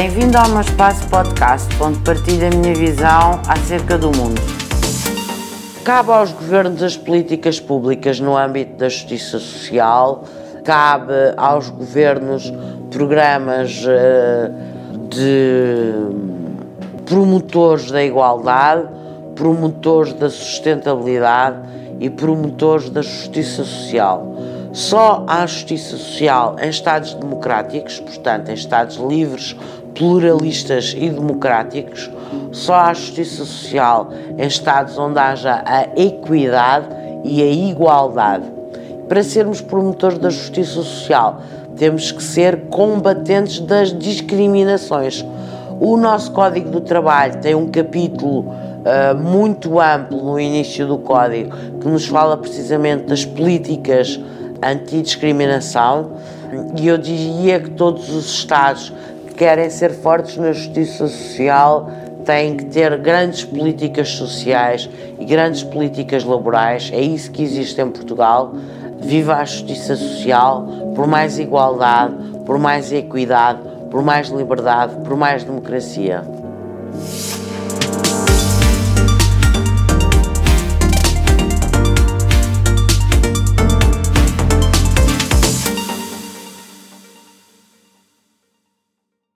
Bem-vindo ao meu espaço podcast, onde partilho a minha visão acerca do mundo. Cabe aos governos as políticas públicas no âmbito da justiça social, cabe aos governos programas eh, de promotores da igualdade, promotores da sustentabilidade e promotores da justiça social. Só há justiça social em Estados democráticos, portanto, em Estados livres, pluralistas e democráticos, só há justiça social em Estados onde haja a equidade e a igualdade. Para sermos promotores da justiça social, temos que ser combatentes das discriminações. O nosso Código do Trabalho tem um capítulo uh, muito amplo no início do Código que nos fala precisamente das políticas antidiscriminação e eu diria que todos os Estados que querem ser fortes na justiça social têm que ter grandes políticas sociais e grandes políticas laborais. É isso que existe em Portugal. Viva a justiça social por mais igualdade, por mais equidade, por mais liberdade, por mais democracia.